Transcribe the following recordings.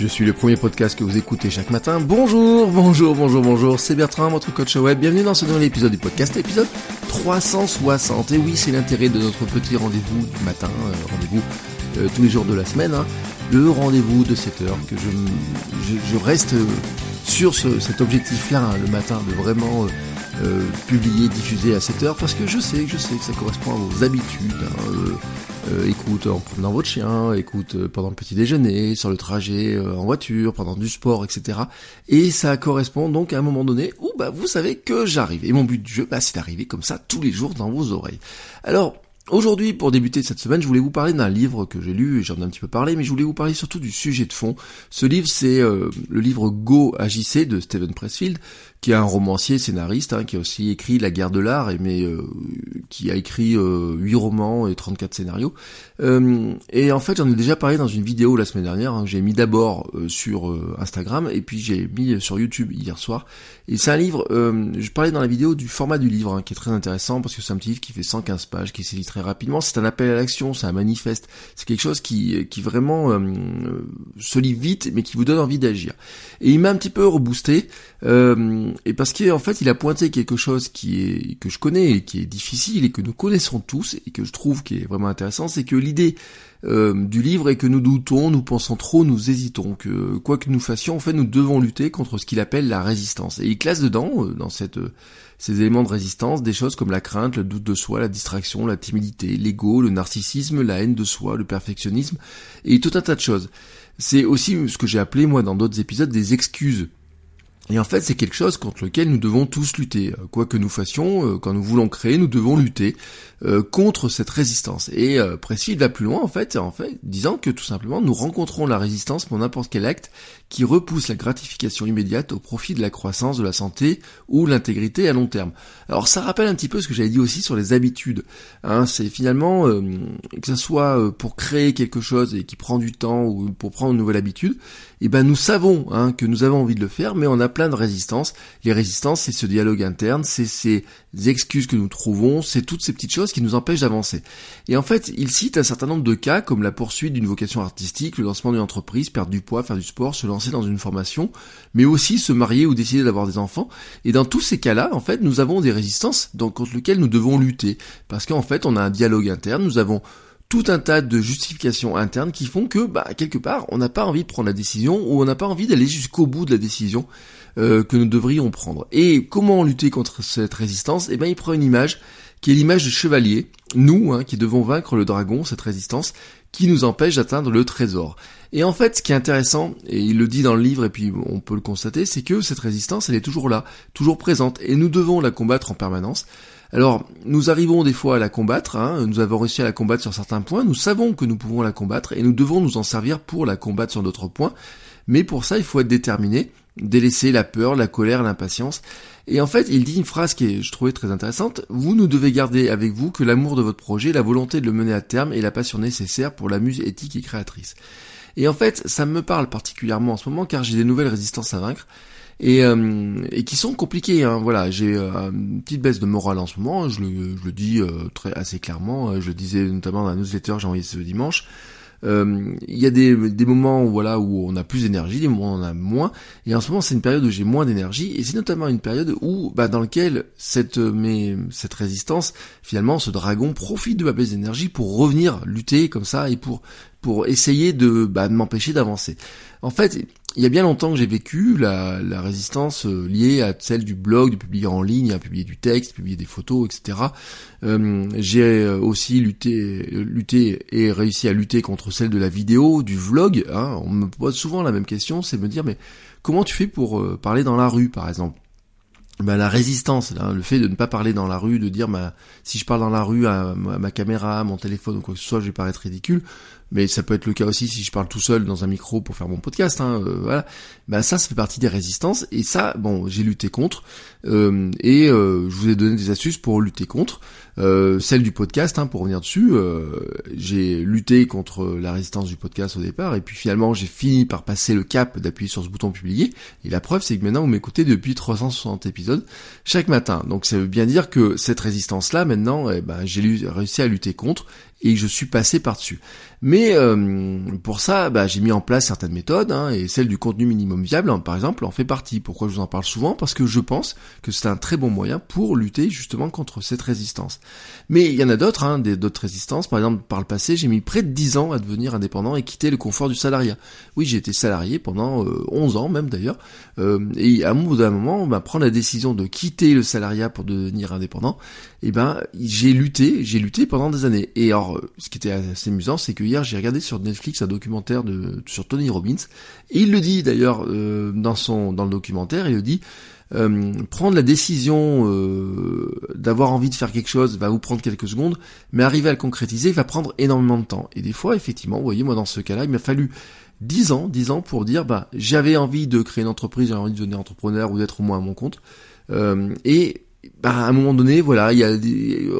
Je suis le premier podcast que vous écoutez chaque matin. Bonjour, bonjour, bonjour, bonjour. C'est Bertrand, votre coach web. Bienvenue dans ce nouvel épisode du podcast, épisode 360. Et oui, c'est l'intérêt de notre petit rendez-vous du matin, euh, rendez-vous euh, tous les jours de la semaine. Hein. Le rendez-vous de 7 heures que je, reste euh, sur ce, cet objectif-là hein, le matin de vraiment publier, diffuser à 7 heures parce que je sais, je sais que ça correspond à vos habitudes. Hein, euh, écoute en promenant votre chien, écoute euh, pendant le petit déjeuner, sur le trajet euh, en voiture, pendant du sport, etc. Et ça correspond donc à un moment donné où bah, vous savez que j'arrive. Et mon but du jeu, bah, c'est d'arriver comme ça tous les jours dans vos oreilles. Alors, Aujourd'hui, pour débuter cette semaine, je voulais vous parler d'un livre que j'ai lu, et j'en ai un petit peu parlé, mais je voulais vous parler surtout du sujet de fond. Ce livre, c'est le livre Go Agissez de Steven Pressfield, qui est un romancier, scénariste, hein, qui a aussi écrit La guerre de l'art, mais euh, qui a écrit euh, 8 romans et 34 scénarios. Euh, et en fait, j'en ai déjà parlé dans une vidéo la semaine dernière, hein, j'ai mis d'abord euh, sur euh, Instagram, et puis j'ai mis sur YouTube hier soir. Et c'est un livre, je parlais dans la vidéo du format du livre, hein, qui est très intéressant, parce que c'est un petit livre qui fait 115 pages, qui s'élit très rapidement, c'est un appel à l'action, c'est un manifeste, c'est quelque chose qui, qui vraiment se lit vite, mais qui vous donne envie d'agir. Et il m'a un petit peu reboosté, et parce qu'en fait il a pointé quelque chose qui est que je connais et qui est difficile et que nous connaissons tous et que je trouve qui est vraiment intéressant, c'est que l'idée euh, du livre est que nous doutons, nous pensons trop, nous hésitons, que quoi que nous fassions, en fait nous devons lutter contre ce qu'il appelle la résistance. Et il classe dedans, euh, dans cette euh, ces éléments de résistance, des choses comme la crainte, le doute de soi, la distraction, la timidité, l'ego, le narcissisme, la haine de soi, le perfectionnisme, et tout un tas de choses. C'est aussi ce que j'ai appelé moi dans d'autres épisodes des excuses et en fait, c'est quelque chose contre lequel nous devons tous lutter. Euh, quoi que nous fassions, euh, quand nous voulons créer, nous devons lutter euh, contre cette résistance. Et euh, il va plus loin, en fait, en fait, disant que tout simplement, nous rencontrons la résistance pour n'importe quel acte qui repousse la gratification immédiate au profit de la croissance de la santé ou l'intégrité à long terme. Alors ça rappelle un petit peu ce que j'avais dit aussi sur les habitudes. Hein, c'est finalement, que ce soit pour créer quelque chose et qui prend du temps ou pour prendre une nouvelle habitude, eh ben nous savons hein, que nous avons envie de le faire, mais on a plein de résistances. Les résistances, c'est ce dialogue interne, c'est ces excuses que nous trouvons, c'est toutes ces petites choses qui nous empêchent d'avancer. Et en fait, il cite un certain nombre de cas, comme la poursuite d'une vocation artistique, le lancement d'une entreprise, perdre du poids, faire du sport, se lancer dans une formation, mais aussi se marier ou décider d'avoir des enfants. Et dans tous ces cas-là, en fait, nous avons des résistances contre lesquelles nous devons lutter. Parce qu'en fait, on a un dialogue interne, nous avons tout un tas de justifications internes qui font que, bah, quelque part, on n'a pas envie de prendre la décision ou on n'a pas envie d'aller jusqu'au bout de la décision euh, que nous devrions prendre. Et comment lutter contre cette résistance? Eh ben, il prend une image qui est l'image de chevalier, nous, hein, qui devons vaincre le dragon, cette résistance, qui nous empêche d'atteindre le trésor. Et en fait, ce qui est intéressant, et il le dit dans le livre, et puis on peut le constater, c'est que cette résistance, elle est toujours là, toujours présente, et nous devons la combattre en permanence. Alors, nous arrivons des fois à la combattre, hein, nous avons réussi à la combattre sur certains points, nous savons que nous pouvons la combattre, et nous devons nous en servir pour la combattre sur d'autres points, mais pour ça, il faut être déterminé, délaisser la peur, la colère, l'impatience. Et en fait, il dit une phrase qui est, je trouvais très intéressante, vous ne devez garder avec vous que l'amour de votre projet, la volonté de le mener à terme et la passion nécessaire pour la muse éthique et créatrice. Et en fait, ça me parle particulièrement en ce moment car j'ai des nouvelles résistances à vaincre et, euh, et qui sont compliqués. Hein. Voilà, j'ai euh, une petite baisse de morale en ce moment, je le, je le dis euh, très assez clairement. Je le disais notamment dans la newsletter j'ai envoyé ce dimanche. Il y a des, des moments voilà où on a plus d'énergie, des moments où on en a moins. Et en ce moment, c'est une période où j'ai moins d'énergie, et c'est notamment une période où, bah, dans lequel cette mais cette résistance, finalement, ce dragon profite de ma baisse d'énergie pour revenir lutter comme ça et pour pour essayer de, bah, de m'empêcher d'avancer. En fait, il y a bien longtemps que j'ai vécu la, résistance euh, liée à celle du blog, de publier en ligne, à publier du texte, publier des photos, etc. Euh, j'ai euh, aussi lutté, et réussi à lutter contre celle de la vidéo, du vlog. Hein. On me pose souvent la même question, c'est me dire mais comment tu fais pour parler dans la rue, par exemple? Bah, la résistance, le fait de ne pas parler dans la rue, de dire bah, si je parle dans la rue à, ma caméra, à mon téléphone ou quoi que ce soit, je vais paraître ridicule. Mais ça peut être le cas aussi si je parle tout seul dans un micro pour faire mon podcast. Hein, euh, voilà, bah ça, ça fait partie des résistances et ça, bon, j'ai lutté contre euh, et euh, je vous ai donné des astuces pour lutter contre. Euh, celle du podcast, hein, pour revenir dessus, euh, j'ai lutté contre la résistance du podcast au départ, et puis finalement j'ai fini par passer le cap d'appuyer sur ce bouton publier, et la preuve c'est que maintenant vous m'écoutez depuis 360 épisodes chaque matin. Donc ça veut bien dire que cette résistance-là, maintenant, eh ben, j'ai réussi à lutter contre, et je suis passé par-dessus. Mais euh, pour ça, bah, j'ai mis en place certaines méthodes, hein, et celle du contenu minimum viable, hein, par exemple, en fait partie. Pourquoi je vous en parle souvent? Parce que je pense que c'est un très bon moyen pour lutter justement contre cette résistance. Mais il y en a d'autres, hein, d'autres résistances. Par exemple, par le passé, j'ai mis près de 10 ans à devenir indépendant et quitter le confort du salariat. Oui, j'ai été salarié pendant 11 euh, ans même d'ailleurs. Euh, et à un bout d'un moment, bah, prendre la décision de quitter le salariat pour devenir indépendant, eh ben j'ai lutté, j'ai lutté pendant des années. Et alors, ce qui était assez amusant, c'est que hier j'ai regardé sur Netflix un documentaire sur Tony Robbins, et il le dit d'ailleurs euh, dans son dans le documentaire, il le dit. Euh, prendre la décision euh, d'avoir envie de faire quelque chose va vous prendre quelques secondes, mais arriver à le concrétiser va prendre énormément de temps. Et des fois, effectivement, vous voyez, moi dans ce cas-là, il m'a fallu 10 ans, 10 ans pour dire, bah, j'avais envie de créer une entreprise, j'avais envie de devenir entrepreneur ou d'être au moins à mon compte. et bah, à un moment donné, voilà, il y a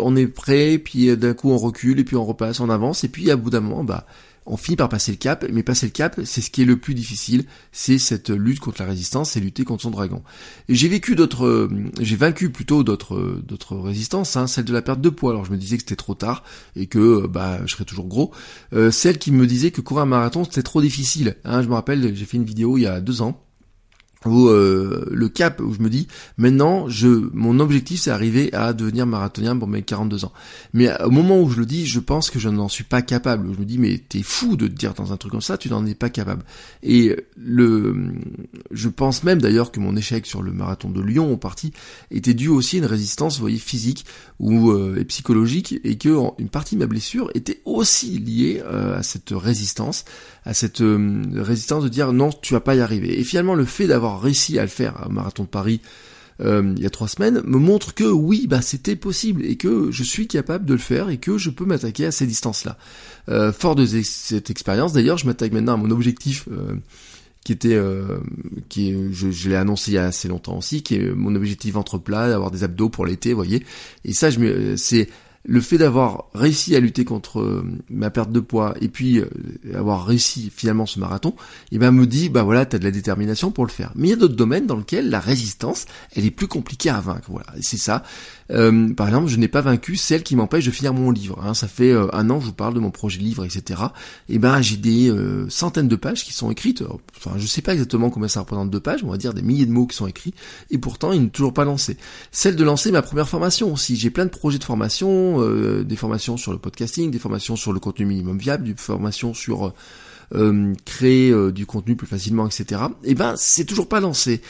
on est prêt, puis d'un coup on recule, et puis on repasse, on avance, et puis à bout d'un moment, bah, on finit par passer le cap, mais passer le cap, c'est ce qui est le plus difficile, c'est cette lutte contre la résistance, c'est lutter contre son dragon. J'ai vécu d'autres, j'ai vaincu plutôt d'autres, d'autres résistances, hein, celle de la perte de poids. Alors je me disais que c'était trop tard et que bah je serais toujours gros. Euh, celle qui me disait que courir un marathon c'était trop difficile. Hein, je me rappelle, j'ai fait une vidéo il y a deux ans où euh, le cap où je me dis maintenant je mon objectif c'est arriver à devenir marathonien pour mes 42 ans. Mais au moment où je le dis je pense que je n'en suis pas capable. Je me dis mais t'es fou de te dire dans un truc comme ça tu n'en es pas capable. Et le je pense même d'ailleurs que mon échec sur le marathon de Lyon en partie était dû aussi à une résistance vous voyez physique ou euh, psychologique et que une partie de ma blessure était aussi liée euh, à cette résistance à cette résistance de dire non tu vas pas y arriver. Et finalement le fait d'avoir réussi à le faire au marathon de Paris euh, il y a trois semaines me montre que oui, bah c'était possible et que je suis capable de le faire et que je peux m'attaquer à ces distances-là. Euh, fort de cette expérience, d'ailleurs, je m'attaque maintenant à mon objectif. Euh, qui était qui je, l'ai annoncé il y a assez longtemps aussi qui est mon objectif ventre plat d'avoir des abdos pour l'été voyez et ça je c'est le fait d'avoir réussi à lutter contre euh, ma perte de poids et puis euh, avoir réussi finalement ce marathon, il ben me dit bah voilà t'as de la détermination pour le faire. Mais il y a d'autres domaines dans lesquels la résistance elle est plus compliquée à vaincre. Voilà, c'est ça. Euh, par exemple, je n'ai pas vaincu celle qui m'empêche de finir mon livre. Hein. Ça fait un an que je vous parle de mon projet de livre, etc. Et ben j'ai des centaines de pages qui sont écrites. Enfin, je sais pas exactement combien ça représente de pages, on va dire des milliers de mots qui sont écrits. Et pourtant, il n'est toujours pas lancé. Celle de lancer ma première formation aussi. J'ai plein de projets de formation euh, des formations sur le podcasting, des formations sur le contenu minimum viable, des formations sur euh, créer euh, du contenu plus facilement, etc. Et eh ben c'est toujours pas lancé.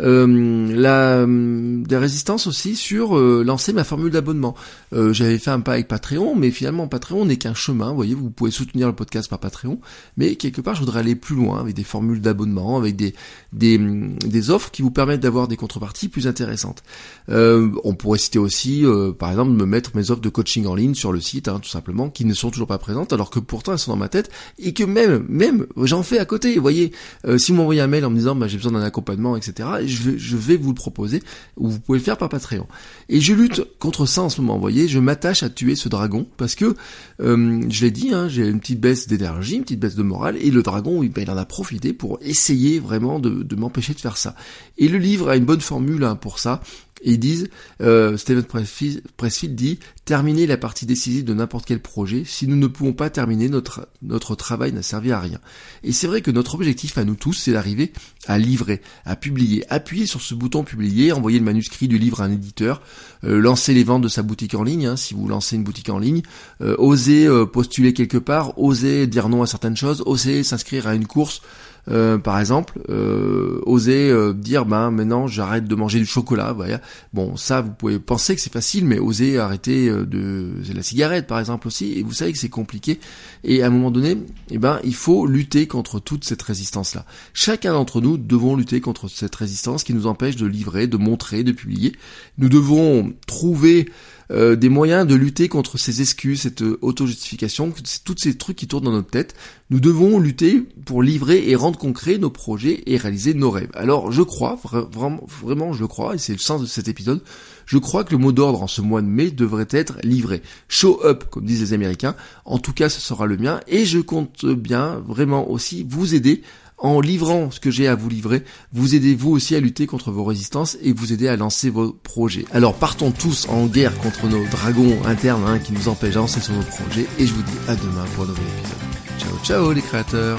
Euh, la des résistances aussi sur lancer ma formule d'abonnement. J'avais fait un pas avec Patreon, mais finalement Patreon n'est qu'un chemin. Vous voyez, vous pouvez soutenir le podcast par Patreon, mais quelque part je voudrais aller plus loin avec des formules d'abonnement, avec des des, des offres qui vous permettent d'avoir des contreparties plus intéressantes. on pourrait citer aussi, par exemple, me mettre mes offres de coaching en ligne sur le site, hein, tout simplement, qui ne sont toujours pas présentes, alors que pourtant elles sont dans ma tête et que même même j'en fais à côté. Vous voyez, euh, si vous m'envoyez un mail en me disant bah, j'ai besoin d'un accompagnement, etc., je vais, je vais vous le proposer, ou vous pouvez le faire par Patreon. Et je lutte contre ça en ce moment. Vous voyez, je m'attache à tuer ce dragon parce que euh, je l'ai dit, hein, j'ai une petite baisse d'énergie, une petite baisse de morale, et le dragon, il, il en a profité pour essayer vraiment de, de m'empêcher de faire ça. Et le livre a une bonne formule hein, pour ça. Et ils disent, euh, Steven Pressfield dit, terminer la partie décisive de n'importe quel projet, si nous ne pouvons pas terminer, notre, notre travail n'a servi à rien. Et c'est vrai que notre objectif à nous tous, c'est d'arriver à livrer, à publier, appuyer sur ce bouton publier, envoyer le manuscrit du livre à un éditeur, euh, lancer les ventes de sa boutique en ligne, hein, si vous lancez une boutique en ligne, euh, oser euh, postuler quelque part, oser dire non à certaines choses, oser s'inscrire à une course, Euh, par exemple, euh, oser euh, dire ben maintenant j'arrête de manger du chocolat. Voilà. Bon, ça vous pouvez penser que c'est facile, mais oser arrêter de la cigarette par exemple aussi. Et vous savez que c'est compliqué. Et à un moment donné, eh ben il faut lutter contre toute cette résistance là. Chacun d'entre nous devons lutter contre cette résistance qui nous empêche de livrer, de montrer, de publier. Nous devons trouver euh, des moyens de lutter contre ces excuses, cette euh, auto-justification, tous ces trucs qui tournent dans notre tête. Nous devons lutter pour livrer et rendre concret nos projets et réaliser nos rêves. Alors je crois, vraiment, vraiment je crois, et c'est le sens de cet épisode, je crois que le mot d'ordre en ce mois de mai devrait être livré. Show up, comme disent les Américains. En tout cas, ce sera le mien. Et je compte bien vraiment aussi vous aider en livrant ce que j'ai à vous livrer, vous aidez vous aussi à lutter contre vos résistances et vous aider à lancer vos projets. Alors partons tous en guerre contre nos dragons internes hein, qui nous empêchent d'avancer sur nos projets et je vous dis à demain pour un nouvel épisode. Ciao ciao les créateurs